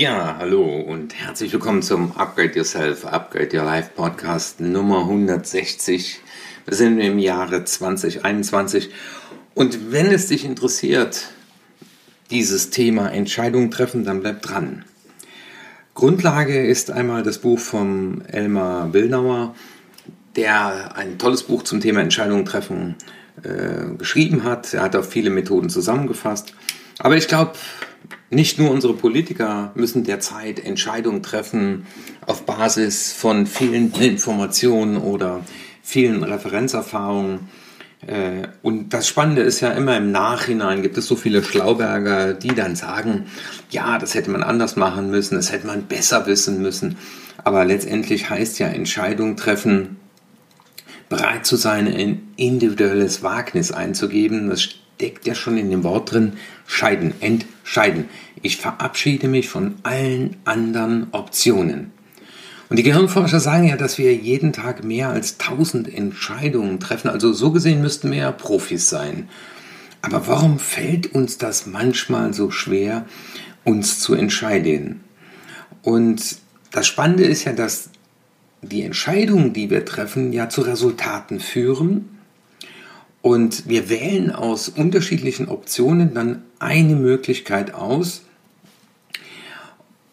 Ja, hallo und herzlich willkommen zum Upgrade Yourself, Upgrade Your Life Podcast Nummer 160. Wir sind im Jahre 2021 und wenn es dich interessiert, dieses Thema Entscheidungen treffen, dann bleib dran. Grundlage ist einmal das Buch von Elmar Billnauer, der ein tolles Buch zum Thema Entscheidungen treffen äh, geschrieben hat. Er hat auch viele Methoden zusammengefasst. Aber ich glaube, nicht nur unsere Politiker müssen derzeit Entscheidungen treffen auf Basis von vielen Informationen oder vielen Referenzerfahrungen. Äh, und das Spannende ist ja immer im Nachhinein gibt es so viele Schlauberger, die dann sagen, ja, das hätte man anders machen müssen, das hätte man besser wissen müssen. Aber letztendlich heißt ja Entscheidung treffen, bereit zu sein, ein individuelles Wagnis einzugeben. Das steckt ja schon in dem Wort drin, scheiden, entscheiden. Ich verabschiede mich von allen anderen Optionen. Und die Gehirnforscher sagen ja, dass wir jeden Tag mehr als 1000 Entscheidungen treffen. Also so gesehen müssten wir ja Profis sein. Aber warum fällt uns das manchmal so schwer, uns zu entscheiden? Und das Spannende ist ja, dass die Entscheidungen, die wir treffen, ja zu Resultaten führen und wir wählen aus unterschiedlichen Optionen dann eine Möglichkeit aus.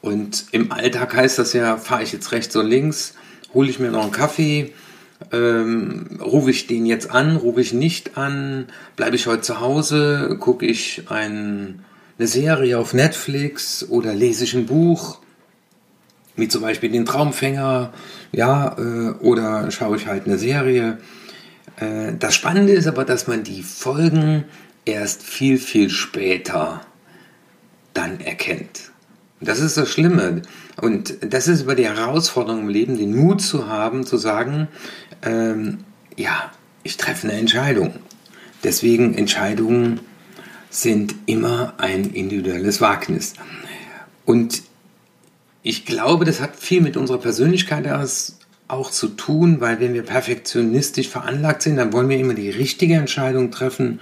Und im Alltag heißt das ja, fahre ich jetzt rechts oder links, hole ich mir noch einen Kaffee, ähm, rufe ich den jetzt an, rufe ich nicht an, bleibe ich heute zu Hause, gucke ich ein, eine Serie auf Netflix oder lese ich ein Buch, wie zum Beispiel den Traumfänger, ja, äh, oder schaue ich halt eine Serie. Äh, das Spannende ist aber, dass man die Folgen erst viel, viel später dann erkennt. Das ist das Schlimme. Und das ist über die Herausforderung im Leben, den Mut zu haben, zu sagen, ähm, ja, ich treffe eine Entscheidung. Deswegen Entscheidungen sind immer ein individuelles Wagnis. Und ich glaube, das hat viel mit unserer Persönlichkeit auch zu tun, weil wenn wir perfektionistisch veranlagt sind, dann wollen wir immer die richtige Entscheidung treffen.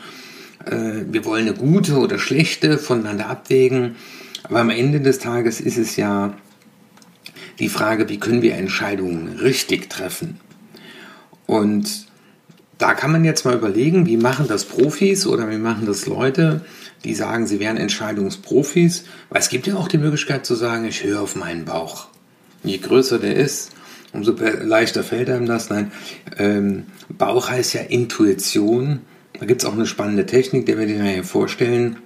Äh, wir wollen eine gute oder schlechte voneinander abwägen. Aber am Ende des Tages ist es ja die Frage, wie können wir Entscheidungen richtig treffen? Und da kann man jetzt mal überlegen, wie machen das Profis oder wie machen das Leute, die sagen, sie wären Entscheidungsprofis. Weil es gibt ja auch die Möglichkeit zu sagen, ich höre auf meinen Bauch. Je größer der ist, umso leichter fällt einem das. Nein, ähm, Bauch heißt ja Intuition. Da gibt es auch eine spannende Technik, der werde ich hier vorstellen.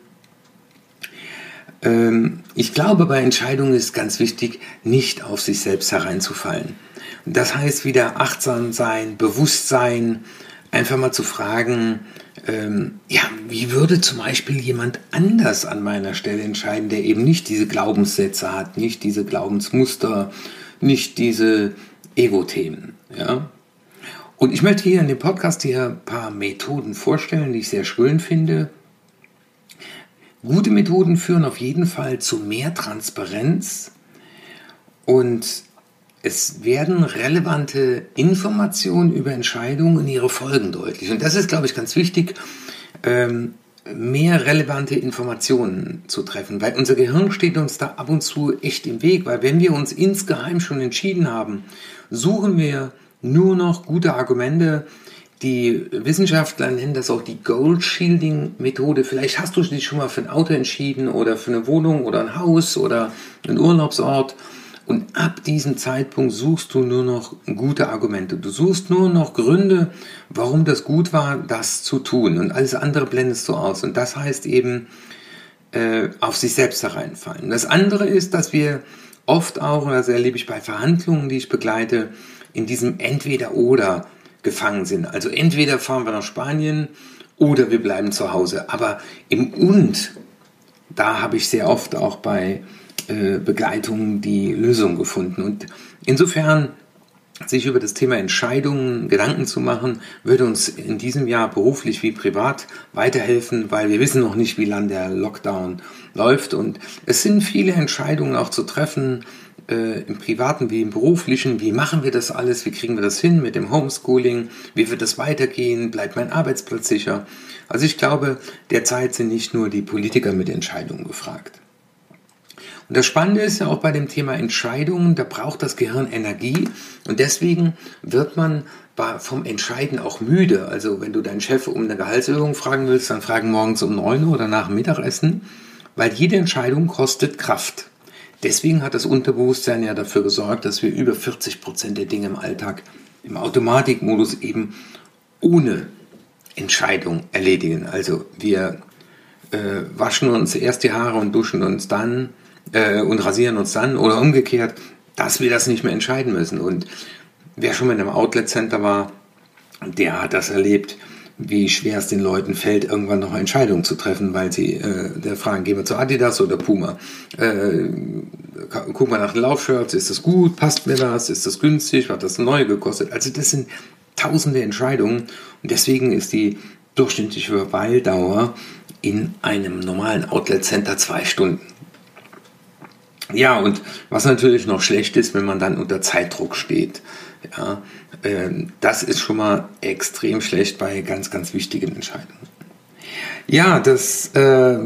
Ähm, ich glaube, bei Entscheidungen ist ganz wichtig, nicht auf sich selbst hereinzufallen. Das heißt wieder achtsam sein, bewusst sein, einfach mal zu fragen, ähm, ja, wie würde zum Beispiel jemand anders an meiner Stelle entscheiden, der eben nicht diese Glaubenssätze hat, nicht diese Glaubensmuster, nicht diese Ego-Themen. Ja? Und ich möchte hier in dem Podcast hier ein paar Methoden vorstellen, die ich sehr schön finde. Gute Methoden führen auf jeden Fall zu mehr Transparenz und es werden relevante Informationen über Entscheidungen und ihre Folgen deutlich. Und das ist, glaube ich, ganz wichtig, ähm, mehr relevante Informationen zu treffen, weil unser Gehirn steht uns da ab und zu echt im Weg, weil wenn wir uns insgeheim schon entschieden haben, suchen wir nur noch gute Argumente. Die Wissenschaftler nennen das auch die Gold Shielding Methode. Vielleicht hast du dich schon mal für ein Auto entschieden oder für eine Wohnung oder ein Haus oder einen Urlaubsort und ab diesem Zeitpunkt suchst du nur noch gute Argumente. Du suchst nur noch Gründe, warum das gut war, das zu tun. Und alles andere blendest du aus. Und das heißt eben, äh, auf sich selbst hereinfallen. Das andere ist, dass wir oft auch, und das erlebe ich bei Verhandlungen, die ich begleite, in diesem Entweder-Oder gefangen sind. Also entweder fahren wir nach Spanien oder wir bleiben zu Hause. Aber im Und, da habe ich sehr oft auch bei Begleitung die Lösung gefunden. Und insofern sich über das Thema Entscheidungen Gedanken zu machen, würde uns in diesem Jahr beruflich wie privat weiterhelfen, weil wir wissen noch nicht, wie lange der Lockdown läuft. Und es sind viele Entscheidungen auch zu treffen, äh, im privaten wie im beruflichen. Wie machen wir das alles? Wie kriegen wir das hin mit dem Homeschooling? Wie wird das weitergehen? Bleibt mein Arbeitsplatz sicher? Also ich glaube, derzeit sind nicht nur die Politiker mit Entscheidungen gefragt. Und das Spannende ist ja auch bei dem Thema Entscheidungen, da braucht das Gehirn Energie und deswegen wird man vom Entscheiden auch müde. Also wenn du deinen Chef um eine Gehaltserhöhung fragen willst, dann fragen morgens um 9 Uhr oder nach dem Mittagessen, weil jede Entscheidung kostet Kraft. Deswegen hat das Unterbewusstsein ja dafür gesorgt, dass wir über 40 Prozent der Dinge im Alltag im Automatikmodus eben ohne Entscheidung erledigen. Also wir äh, waschen uns erst die Haare und duschen uns dann äh, und rasieren uns dann oder umgekehrt, dass wir das nicht mehr entscheiden müssen. Und wer schon mal in einem Outlet Center war, der hat das erlebt, wie schwer es den Leuten fällt, irgendwann noch Entscheidungen zu treffen, weil sie äh, der fragen, gehen wir zu Adidas oder Puma? Äh, guck mal nach den Laufshirts, ist das gut, passt mir das, ist das günstig, hat das neu gekostet? Also das sind tausende Entscheidungen und deswegen ist die durchschnittliche Verweildauer in einem normalen Outlet Center zwei Stunden. Ja, und was natürlich noch schlecht ist, wenn man dann unter Zeitdruck steht. Ja, äh, das ist schon mal extrem schlecht bei ganz, ganz wichtigen Entscheidungen. Ja, das, äh,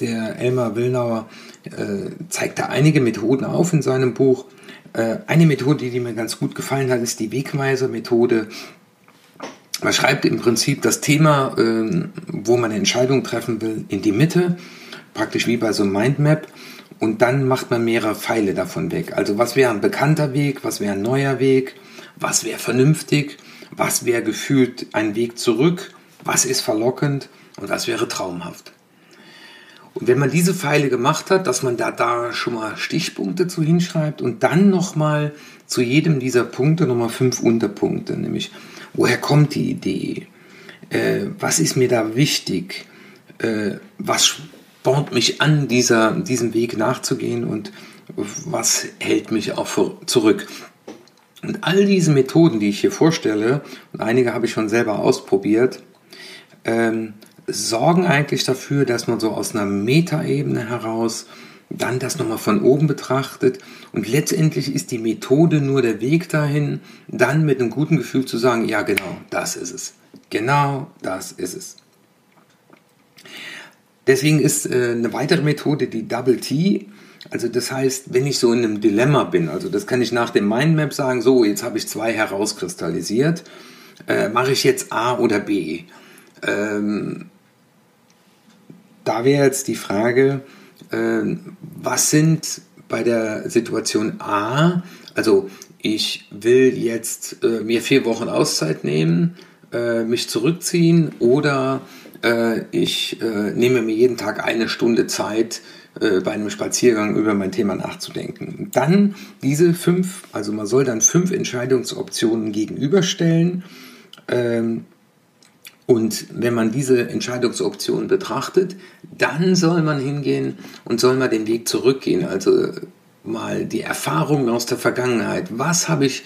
der Elmar Willnauer äh, zeigt da einige Methoden auf in seinem Buch. Äh, eine Methode, die mir ganz gut gefallen hat, ist die Wegweiser-Methode. Man schreibt im Prinzip das Thema, ähm, wo man eine Entscheidung treffen will, in die Mitte, praktisch wie bei so einem Mindmap. Und dann macht man mehrere Pfeile davon weg. Also was wäre ein bekannter Weg, was wäre ein neuer Weg, was wäre vernünftig, was wäre gefühlt ein Weg zurück, was ist verlockend? Und was wäre traumhaft. Und wenn man diese Pfeile gemacht hat, dass man da, da schon mal Stichpunkte zu hinschreibt und dann nochmal zu jedem dieser Punkte nochmal fünf Unterpunkte, nämlich woher kommt die Idee, äh, was ist mir da wichtig, äh, was spornt mich an, dieser, diesem Weg nachzugehen und was hält mich auch zurück. Und all diese Methoden, die ich hier vorstelle, und einige habe ich schon selber ausprobiert, ähm, sorgen eigentlich dafür, dass man so aus einer Metaebene heraus dann das nochmal von oben betrachtet und letztendlich ist die Methode nur der Weg dahin, dann mit einem guten Gefühl zu sagen, ja genau, das ist es. Genau das ist es. Deswegen ist äh, eine weitere Methode die Double T. Also das heißt, wenn ich so in einem Dilemma bin, also das kann ich nach dem Mindmap sagen, so jetzt habe ich zwei herauskristallisiert, äh, mache ich jetzt A oder B. Ähm, da wäre jetzt die Frage, äh, was sind bei der Situation A, also ich will jetzt äh, mir vier Wochen Auszeit nehmen, äh, mich zurückziehen oder ich äh, nehme mir jeden Tag eine Stunde Zeit, äh, bei einem Spaziergang über mein Thema nachzudenken. Dann diese fünf, also man soll dann fünf Entscheidungsoptionen gegenüberstellen. Ähm, und wenn man diese Entscheidungsoptionen betrachtet, dann soll man hingehen und soll mal den Weg zurückgehen. Also mal die Erfahrungen aus der Vergangenheit. Was habe ich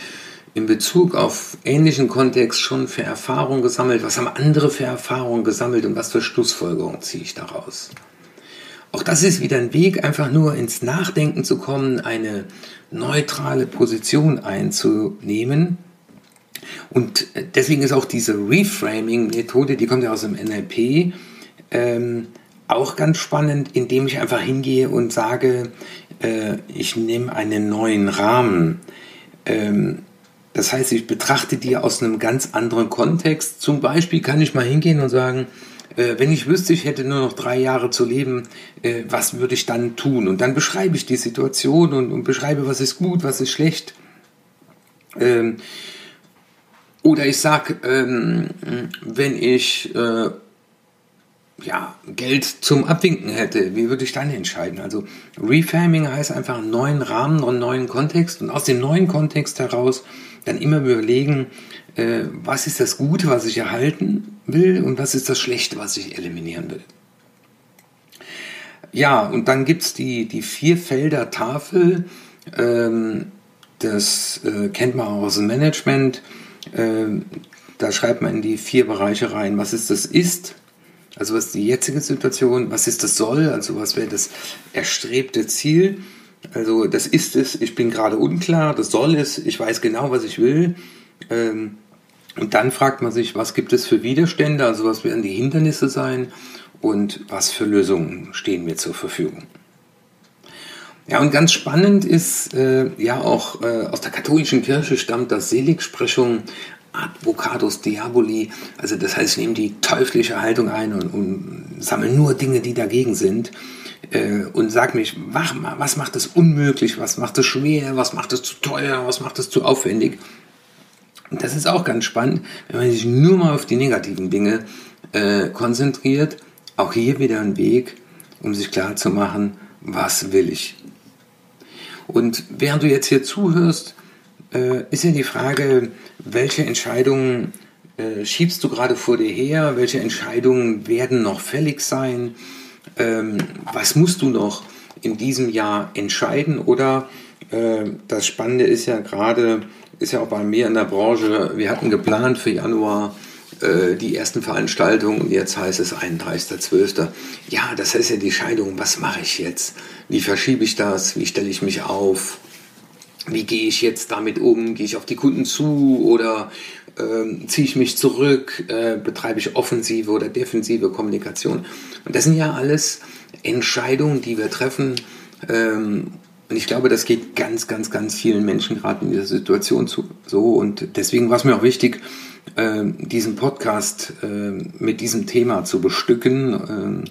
in Bezug auf ähnlichen Kontext schon für Erfahrungen gesammelt? Was haben andere für Erfahrungen gesammelt und was für Schlussfolgerungen ziehe ich daraus? Auch das ist wieder ein Weg, einfach nur ins Nachdenken zu kommen, eine neutrale Position einzunehmen. Und deswegen ist auch diese Reframing-Methode, die kommt ja aus dem NLP, ähm, auch ganz spannend, indem ich einfach hingehe und sage, äh, ich nehme einen neuen Rahmen. Ähm, das heißt, ich betrachte die aus einem ganz anderen Kontext. Zum Beispiel kann ich mal hingehen und sagen, äh, wenn ich wüsste, ich hätte nur noch drei Jahre zu leben, äh, was würde ich dann tun? Und dann beschreibe ich die Situation und, und beschreibe, was ist gut, was ist schlecht. Ähm, oder ich sage, ähm, wenn ich äh, ja, Geld zum Abwinken hätte, wie würde ich dann entscheiden? Also Reframing heißt einfach einen neuen Rahmen, einen neuen Kontext und aus dem neuen Kontext heraus dann immer überlegen, äh, was ist das Gute, was ich erhalten will und was ist das Schlechte, was ich eliminieren will. Ja, und dann gibt es die, die Vierfelder Tafel, ähm, das äh, kennt man auch aus dem Management. Ähm, da schreibt man in die vier Bereiche rein, was ist das Ist, also was ist die jetzige Situation, was ist das Soll, also was wäre das erstrebte Ziel. Also das ist es, ich bin gerade unklar, das soll es, ich weiß genau, was ich will. Ähm, und dann fragt man sich, was gibt es für Widerstände, also was werden die Hindernisse sein und was für Lösungen stehen mir zur Verfügung. Ja, und ganz spannend ist, äh, ja auch äh, aus der katholischen Kirche stammt das Seligsprechung Advocatus Diaboli. Also das heißt, ich nehme die teuflische Haltung ein und, und sammle nur Dinge, die dagegen sind. Äh, und sag mich, mach mal, was macht es unmöglich, was macht es schwer, was macht es zu teuer, was macht es zu aufwendig. Und das ist auch ganz spannend, wenn man sich nur mal auf die negativen Dinge äh, konzentriert. Auch hier wieder ein Weg, um sich klar zu machen, was will ich. Und während du jetzt hier zuhörst, äh, ist ja die Frage, welche Entscheidungen äh, schiebst du gerade vor dir her? Welche Entscheidungen werden noch fällig sein? Ähm, was musst du noch in diesem Jahr entscheiden? Oder äh, das Spannende ist ja gerade, ist ja auch bei mir in der Branche, wir hatten geplant für Januar äh, die ersten Veranstaltungen und jetzt heißt es 31.12. Ja, das heißt ja die Scheidung, was mache ich jetzt? Wie verschiebe ich das? Wie stelle ich mich auf? Wie gehe ich jetzt damit um? Gehe ich auf die Kunden zu oder äh, ziehe ich mich zurück? Äh, betreibe ich offensive oder defensive Kommunikation? Und das sind ja alles Entscheidungen, die wir treffen. Ähm, und ich glaube, das geht ganz, ganz, ganz vielen Menschen gerade in dieser Situation zu, so. Und deswegen war es mir auch wichtig, äh, diesen Podcast äh, mit diesem Thema zu bestücken.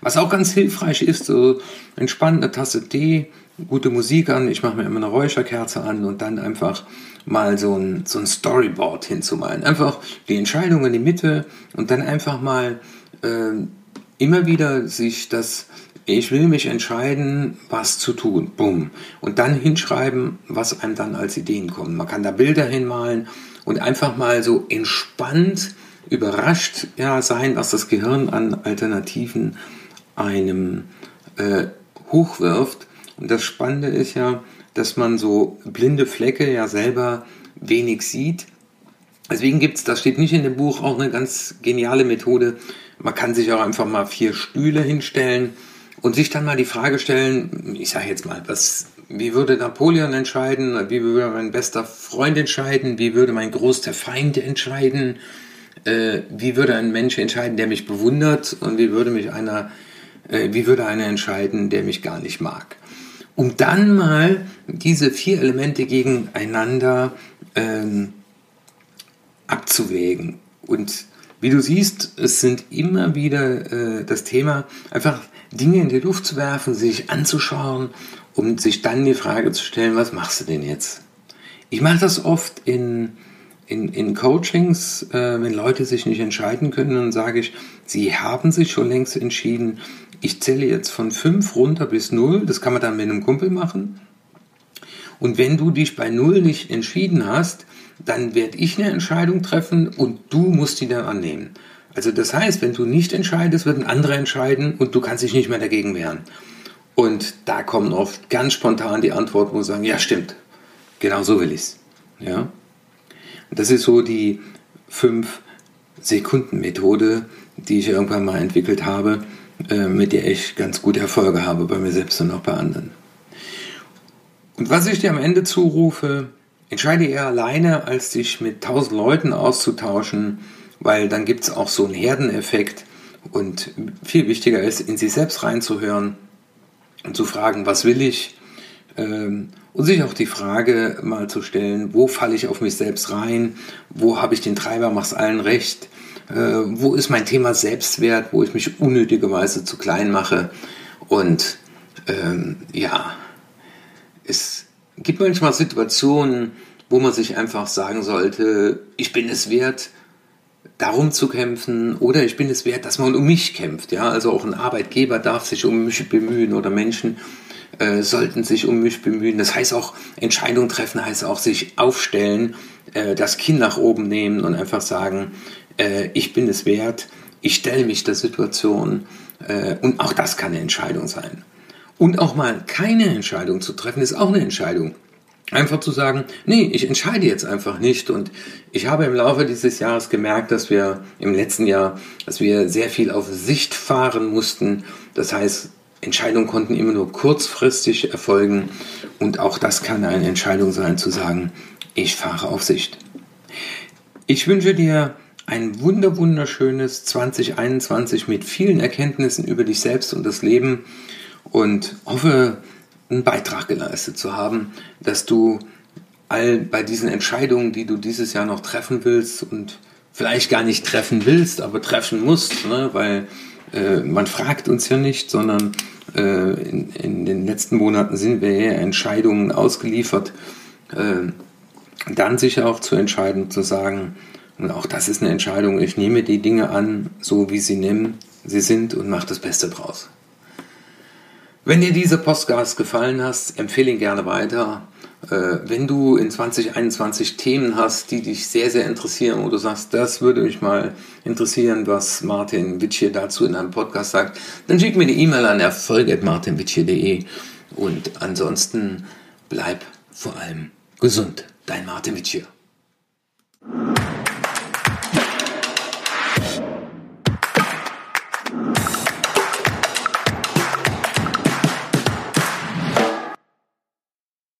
Was auch ganz hilfreich ist, so entspannt eine Tasse Tee, gute Musik an, ich mache mir immer eine Räucherkerze an und dann einfach mal so ein, so ein Storyboard hinzumalen. Einfach die Entscheidung in die Mitte und dann einfach mal äh, immer wieder sich das, ich will mich entscheiden, was zu tun. Bumm. Und dann hinschreiben, was einem dann als Ideen kommen. Man kann da Bilder hinmalen und einfach mal so entspannt überrascht ja, sein, was das Gehirn an Alternativen einem äh, hochwirft. Und das Spannende ist ja, dass man so blinde Flecke ja selber wenig sieht. Deswegen gibt es, das steht nicht in dem Buch, auch eine ganz geniale Methode. Man kann sich auch einfach mal vier Stühle hinstellen und sich dann mal die Frage stellen, ich sage jetzt mal, was, wie würde Napoleon entscheiden, wie würde mein bester Freund entscheiden, wie würde mein größter Feind entscheiden, äh, wie würde ein Mensch entscheiden, der mich bewundert und wie würde mich einer äh, wie würde einer entscheiden, der mich gar nicht mag. Um dann mal diese vier Elemente gegeneinander ähm, abzuwägen. Und wie du siehst, es sind immer wieder äh, das Thema, einfach Dinge in die Luft zu werfen, sich anzuschauen und sich dann die Frage zu stellen, was machst du denn jetzt? Ich mache das oft in, in, in Coachings, äh, wenn Leute sich nicht entscheiden können, dann sage ich, sie haben sich schon längst entschieden, ich zähle jetzt von 5 runter bis 0, das kann man dann mit einem Kumpel machen. Und wenn du dich bei 0 nicht entschieden hast, dann werde ich eine Entscheidung treffen und du musst die dann annehmen. Also das heißt, wenn du nicht entscheidest, wird ein anderer entscheiden und du kannst dich nicht mehr dagegen wehren. Und da kommen oft ganz spontan die Antworten, wo sie sagen, ja stimmt, genau so will ich's. Ja? Das ist so die 5 Sekunden Methode, die ich irgendwann mal entwickelt habe äh, mit der ich ganz gute Erfolge habe bei mir selbst und auch bei anderen. Und was ich dir am Ende zurufe, entscheide eher alleine, als dich mit tausend Leuten auszutauschen, weil dann gibt es auch so einen Herdeneffekt und viel wichtiger ist, in sich selbst reinzuhören und zu fragen, was will ich? Ähm, und sich auch die Frage mal zu stellen, wo falle ich auf mich selbst rein? Wo habe ich den Treiber, mach's allen recht? Äh, wo ist mein Thema Selbstwert, wo ich mich unnötigerweise zu klein mache. Und ähm, ja, es gibt manchmal Situationen, wo man sich einfach sagen sollte, ich bin es wert, darum zu kämpfen oder ich bin es wert, dass man um mich kämpft. Ja, also auch ein Arbeitgeber darf sich um mich bemühen oder Menschen äh, sollten sich um mich bemühen. Das heißt auch, Entscheidungen treffen heißt auch sich aufstellen, äh, das Kinn nach oben nehmen und einfach sagen, äh, ich bin es wert, ich stelle mich der Situation äh, und auch das kann eine Entscheidung sein. Und auch mal keine Entscheidung zu treffen, ist auch eine Entscheidung. Einfach zu sagen, nee, ich entscheide jetzt einfach nicht. Und ich habe im Laufe dieses Jahres gemerkt, dass wir im letzten Jahr, dass wir sehr viel auf Sicht fahren mussten. Das heißt, Entscheidungen konnten immer nur kurzfristig erfolgen. Und auch das kann eine Entscheidung sein, zu sagen, ich fahre auf Sicht. Ich wünsche dir ein wunder wunderschönes 2021 mit vielen Erkenntnissen über dich selbst und das Leben und hoffe, einen Beitrag geleistet zu haben, dass du all bei diesen Entscheidungen, die du dieses Jahr noch treffen willst und vielleicht gar nicht treffen willst, aber treffen musst, ne? weil äh, man fragt uns ja nicht, sondern äh, in, in, den letzten Monaten sind wir eher Entscheidungen ausgeliefert, äh, dann sicher auch zu entscheiden, zu sagen, und auch das ist eine Entscheidung, ich nehme die Dinge an, so wie sie nehmen, sie sind und mache das Beste draus. Wenn dir diese Podcast gefallen hast, empfehle ihn gerne weiter. Äh, wenn du in 2021 Themen hast, die dich sehr, sehr interessieren, wo du sagst, das würde mich mal interessieren, was Martin Witsch dazu in einem Podcast sagt, dann schick mir die E-Mail an erfolg.martinwitsch.de und ansonsten bleib vor allem gesund. Dein Martin Witsch